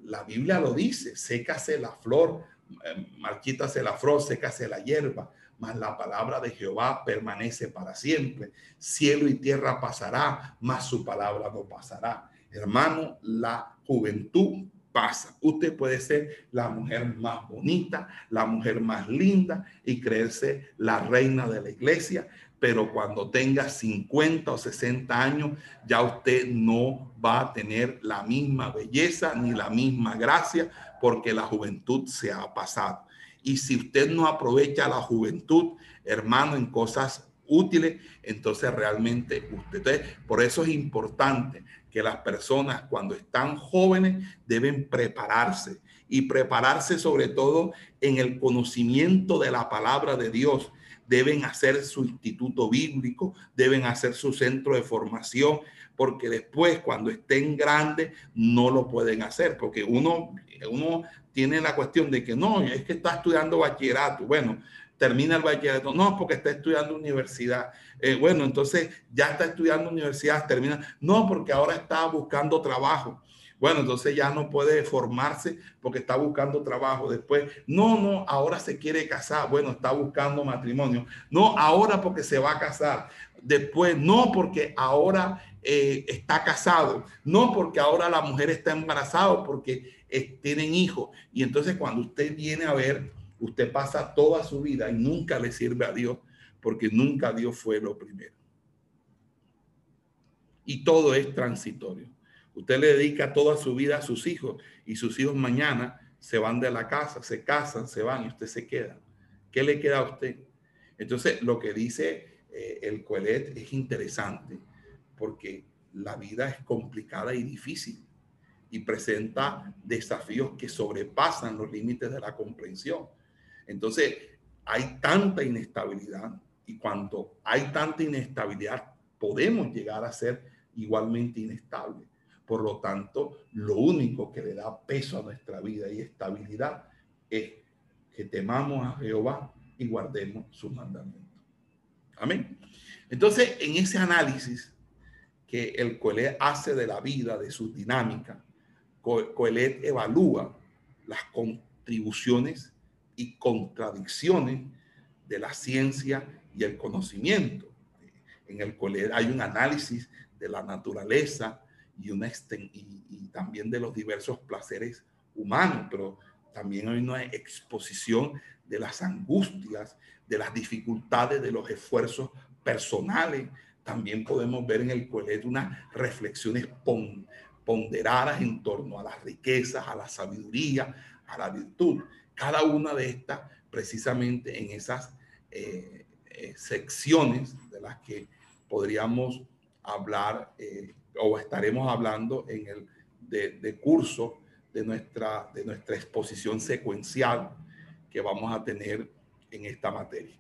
La Biblia lo dice, sécase la flor, eh, marchítase la flor, sécase la hierba, mas la palabra de Jehová permanece para siempre. Cielo y tierra pasará, mas su palabra no pasará. Hermano, la juventud pasa. Usted puede ser la mujer más bonita, la mujer más linda y creerse la reina de la iglesia, pero cuando tenga 50 o 60 años, ya usted no va a tener la misma belleza ni la misma gracia, porque la juventud se ha pasado. Y si usted no aprovecha la juventud, hermano, en cosas útiles, entonces realmente usted, por eso es importante que las personas cuando están jóvenes deben prepararse y prepararse sobre todo en el conocimiento de la palabra de Dios. Deben hacer su instituto bíblico, deben hacer su centro de formación, porque después cuando estén grandes no lo pueden hacer, porque uno, uno tiene la cuestión de que no, es que está estudiando bachillerato, bueno, termina el bachillerato, no, porque está estudiando universidad, eh, bueno, entonces ya está estudiando universidad, termina, no, porque ahora está buscando trabajo. Bueno, entonces ya no puede formarse porque está buscando trabajo. Después, no, no, ahora se quiere casar. Bueno, está buscando matrimonio. No, ahora porque se va a casar. Después, no, porque ahora eh, está casado. No, porque ahora la mujer está embarazada porque eh, tienen hijos. Y entonces cuando usted viene a ver, usted pasa toda su vida y nunca le sirve a Dios porque nunca Dios fue lo primero. Y todo es transitorio. Usted le dedica toda su vida a sus hijos y sus hijos mañana se van de la casa, se casan, se van y usted se queda. ¿Qué le queda a usted? Entonces, lo que dice eh, el Coelet es interesante porque la vida es complicada y difícil y presenta desafíos que sobrepasan los límites de la comprensión. Entonces, hay tanta inestabilidad y cuando hay tanta inestabilidad, podemos llegar a ser igualmente inestables. Por lo tanto, lo único que le da peso a nuestra vida y estabilidad es que temamos a Jehová y guardemos sus mandamientos. Amén. Entonces, en ese análisis que el Coelet hace de la vida, de su dinámica, Coelet evalúa las contribuciones y contradicciones de la ciencia y el conocimiento. En el Coelet hay un análisis de la naturaleza, y, una y, también de los diversos placeres humanos, pero también hay una exposición de las angustias, de las dificultades, de los esfuerzos personales. También podemos ver en el colegio unas reflexiones ponderadas en torno a las riquezas, a la sabiduría, a la virtud. Cada una de estas precisamente en esas eh, eh, secciones de las que podríamos hablar o estaremos hablando en el de, curso de nuestra, de nuestra exposición secuencial que vamos a tener en esta materia.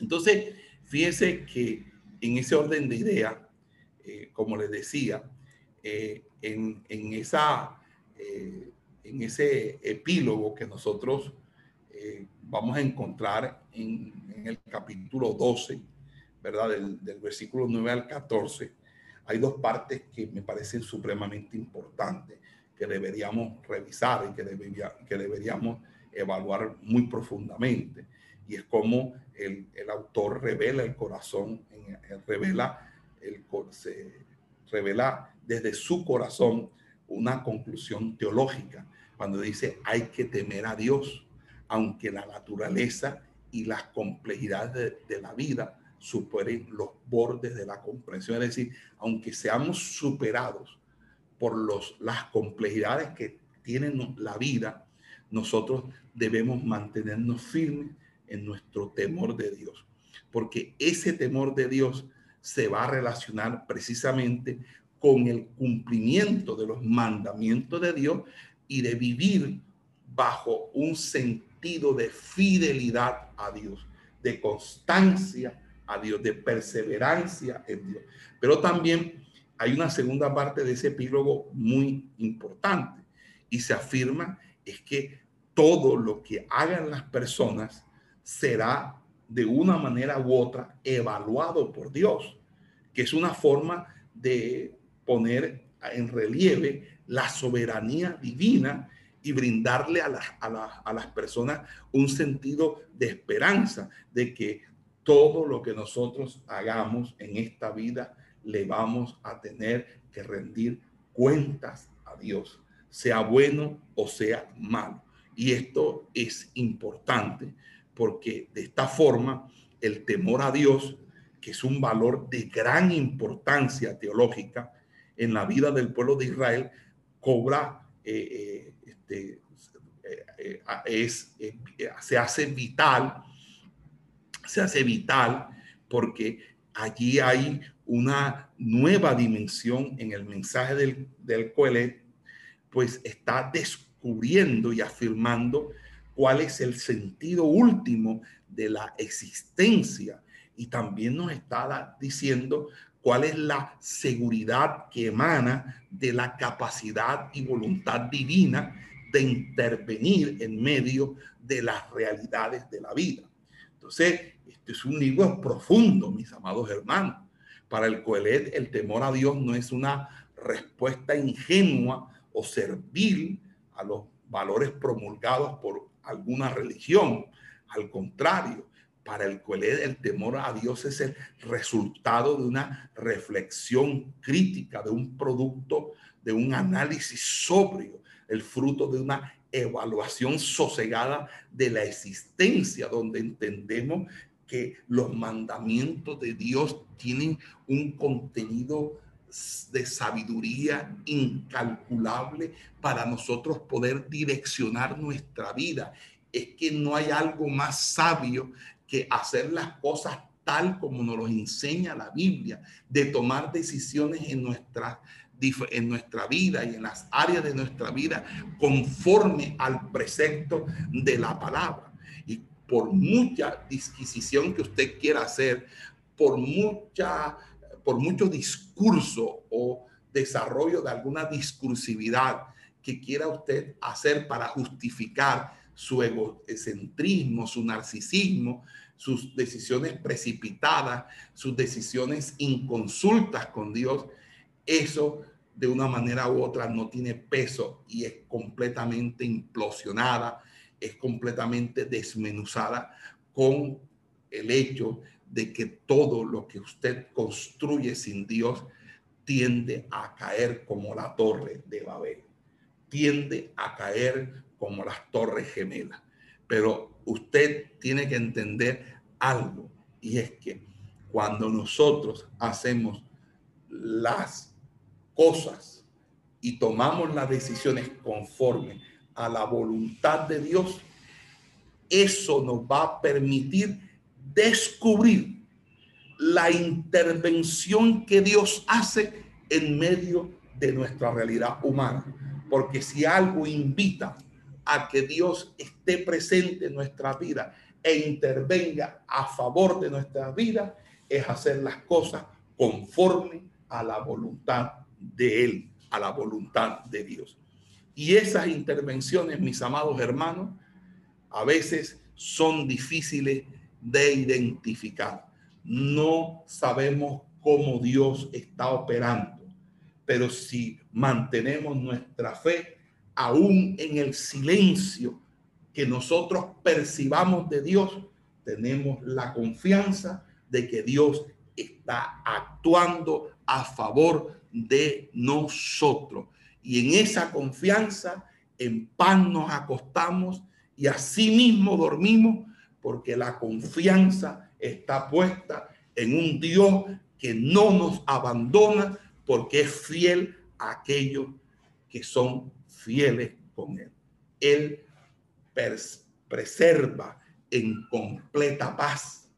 Entonces, fíjense que en ese orden de ideas, como les decía, en, en, esa, en ese epílogo que nosotros eh, vamos a encontrar en, el capítulo 12, ¿verdad? Del, versículo 9 al 14, hay dos partes que me parecen supremamente importantes, que deberíamos revisar y que, debería, que deberíamos evaluar muy profundamente. Y es como el, autor revela el corazón, revela, el, se revela desde su corazón una conclusión teológica, cuando dice hay que temer a Dios aunque la naturaleza y las complejidades de, la vida superen los bordes de la comprensión. Es decir, aunque seamos superados por los, las complejidades que tiene la vida, nosotros debemos mantenernos firmes en nuestro temor de Dios, porque ese temor de Dios se va a relacionar precisamente con el cumplimiento de los mandamientos de Dios y de vivir bajo un sentido de fidelidad a Dios, de constancia a Dios, de perseverancia en Dios. Pero también hay una segunda parte de ese epílogo muy importante y se afirma es que todo lo que hagan las personas será de una manera u otra evaluado por Dios, que es una forma de poner en relieve la soberanía divina y brindarle a, a, las personas un sentido de esperanza de que todo lo que nosotros hagamos en esta vida le vamos a tener que rendir cuentas a Dios, sea bueno o sea malo. Y esto es importante porque de esta forma el temor a Dios, que es un valor de gran importancia teológica en la vida del pueblo de Israel, cobra eh, eh, este, eh, es, se hace vital, se hace vital porque allí hay una nueva dimensión en el mensaje del, del pues está descubriendo y afirmando cuál es el sentido último de la existencia. Y también nos está diciendo cuál es la seguridad que emana de la capacidad y voluntad divina de intervenir en medio de las realidades de la vida. Entonces, este es un libro profundo, mis amados hermanos. Para el Coelet, el temor a Dios no es una respuesta ingenua o servil a los valores promulgados por alguna religión. Al contrario, para el Coelet el temor a Dios es el resultado de una reflexión crítica, de un producto, de un análisis sobrio el fruto de una evaluación sosegada de la existencia, donde entendemos que los mandamientos de Dios tienen un contenido de sabiduría incalculable para nosotros poder direccionar nuestra vida. Es que no hay algo más sabio que hacer las cosas tal como nos lo enseña la Biblia, de tomar decisiones en nuestras en nuestra vida y en las áreas de nuestra vida conforme al precepto de la palabra. Y por mucha disquisición que usted quiera hacer, por mucha, por mucho discurso o desarrollo de alguna discursividad que quiera usted hacer para justificar su egocentrismo, su narcisismo, sus decisiones precipitadas, sus decisiones inconsultas con Dios, eso de una manera u otra no tiene peso y es completamente implosionada, es completamente desmenuzada con el hecho de que todo lo que usted construye sin Dios tiende a caer como la torre de Babel, tiende a caer como las torres gemelas. Pero usted tiene que entender algo y es que cuando nosotros hacemos las cosas y tomamos las decisiones conforme a la voluntad de Dios, eso nos va a permitir descubrir la intervención que Dios hace en medio de nuestra realidad humana. Porque si algo invita a que Dios esté presente en nuestra vida e intervenga a favor de nuestra vida, es hacer las cosas conforme a la voluntad de Él, a la voluntad de Dios. Y esas intervenciones, mis amados hermanos, a veces son difíciles de identificar. No sabemos cómo Dios está operando, pero si mantenemos nuestra fe, aún en el silencio que nosotros percibamos de Dios, tenemos la confianza de que Dios está actuando a favor de nosotros. Y en esa confianza, en paz nos acostamos y así mismo dormimos porque la confianza está puesta en un Dios que no nos abandona porque es fiel a aquellos que son fieles con Él. Él preserva en completa paz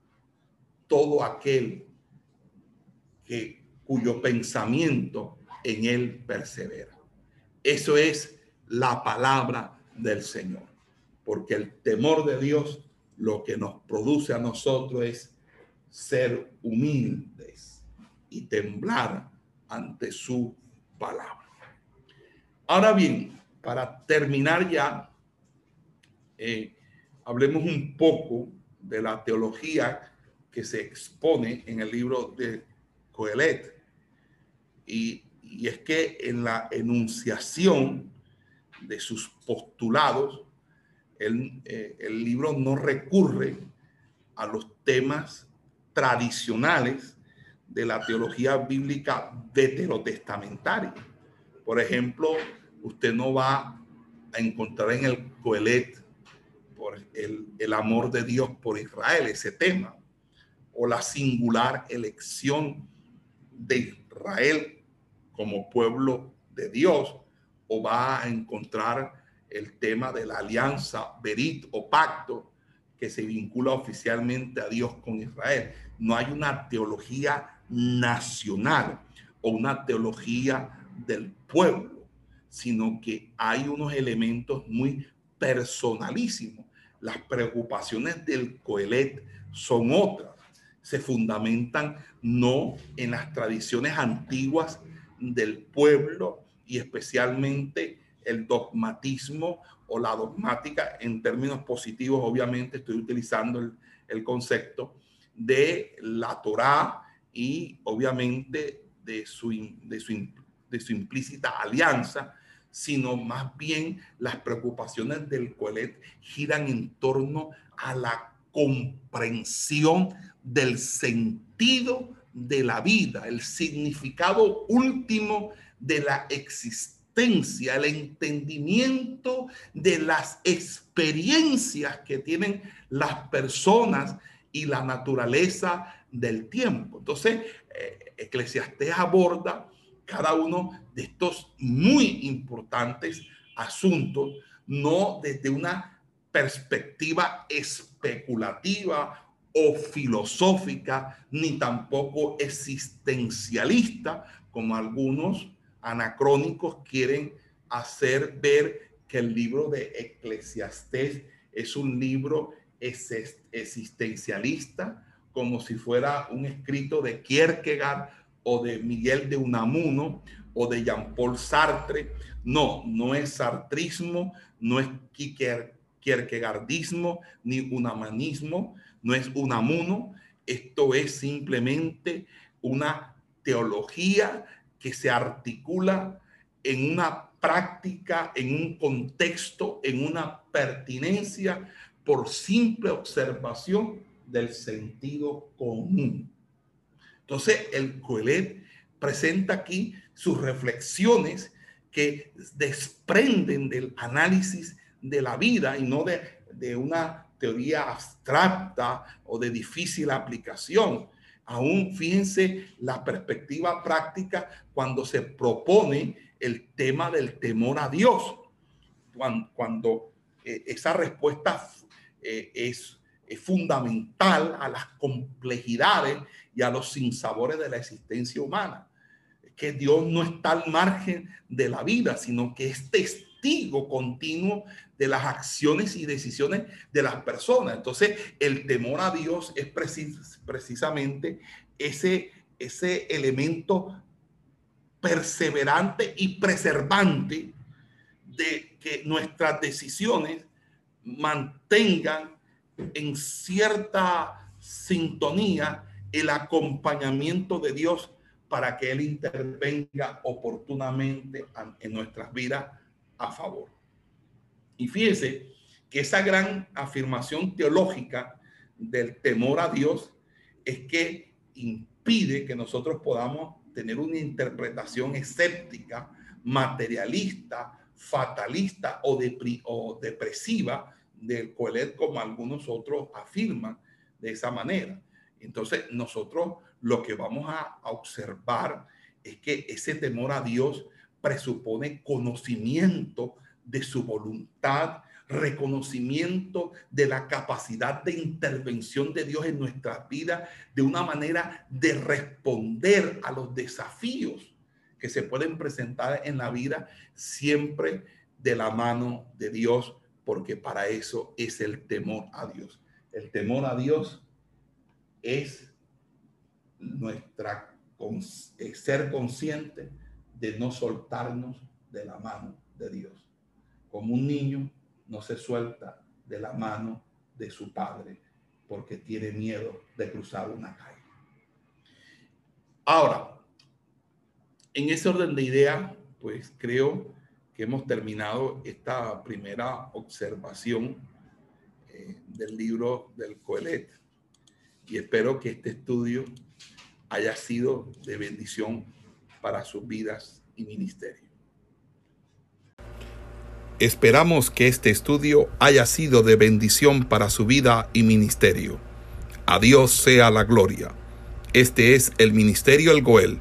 todo aquel que, cuyo pensamiento en Él persevera. Eso es la palabra del Señor porque el temor de Dios lo que nos produce a nosotros es ser humildes y temblar ante su palabra. Ahora bien, para terminar ya, eh, hablemos un poco de la teología que se expone en el libro de Coelet. Y, es que en la enunciación de sus postulados, eh, el, libro no recurre a los temas tradicionales de la teología bíblica veterotestamentaria. Por ejemplo, usted no va a encontrar en el Coelet por el, amor de Dios por Israel, ese tema, o la singular elección de Israel como pueblo de Dios, o va a encontrar el tema de la alianza, verit o pacto que se vincula oficialmente a Dios con Israel. No hay una teología nacional o una teología del pueblo, sino que hay unos elementos muy personalísimos. Las preocupaciones del Coelet son otras. Se fundamentan no en las tradiciones antiguas del pueblo y especialmente el dogmatismo o la dogmática en términos positivos, obviamente estoy utilizando el, el concepto de la Torá y obviamente de su, de, su, de su implícita alianza, sino más bien las preocupaciones del Coelet giran en torno a la comprensión del sentido de la vida, el significado último de la existencia el entendimiento de las experiencias que tienen las personas y la naturaleza del tiempo. Entonces, eh, Eclesiastés aborda cada uno de estos muy importantes asuntos, no desde una perspectiva especulativa o filosófica, ni tampoco existencialista, como algunos anacrónicos quieren hacer ver que el libro de Eclesiastés es un libro existencialista, como si fuera un escrito de Kierkegaard o de Miguel de Unamuno o de Jean-Paul Sartre. No, no es sartrismo, no es kierkegaardismo ni unamanismo, no es unamuno. Esto es simplemente una teología que se articula en una práctica, en un contexto, en una pertinencia por simple observación del sentido común. Entonces, el Coelet presenta aquí sus reflexiones que desprenden del análisis de la vida y no de, de una teoría abstracta o de difícil aplicación, Aún fíjense la perspectiva práctica cuando se propone el tema del temor a Dios. Cuando, eh, esa respuesta eh, es es fundamental a las complejidades y a los sinsabores de la existencia humana. Que Dios no está al margen de la vida, sino que es testigo continuo de las acciones y decisiones de las personas. Entonces, el temor a Dios es precisamente ese, ese elemento perseverante y preservante de que nuestras decisiones mantengan en cierta sintonía el acompañamiento de Dios para que Él intervenga oportunamente en nuestras vidas a favor. Y fíjese que esa gran afirmación teológica del temor a Dios es que impide que nosotros podamos tener una interpretación escéptica, materialista, fatalista o, o depresiva del Coelet como algunos otros afirman de esa manera. Entonces nosotros lo que vamos a, observar es que ese temor a Dios presupone conocimiento de su voluntad, reconocimiento de la capacidad de intervención de Dios en nuestras vidas, de una manera de responder a los desafíos que se pueden presentar en la vida, siempre de la mano de Dios, porque para eso es el temor a Dios. El temor a Dios es nuestra ser consciente de no soltarnos de la mano de Dios. Como un niño no se suelta de la mano de su padre porque tiene miedo de cruzar una calle. Ahora, en ese orden de idea, pues creo que hemos terminado esta primera observación eh, del libro del Coelet y espero que este estudio haya sido de bendición para sus vidas y ministerio. Esperamos que este estudio haya sido de bendición para su vida y ministerio. A Dios sea la gloria. Este es el Ministerio El Goel,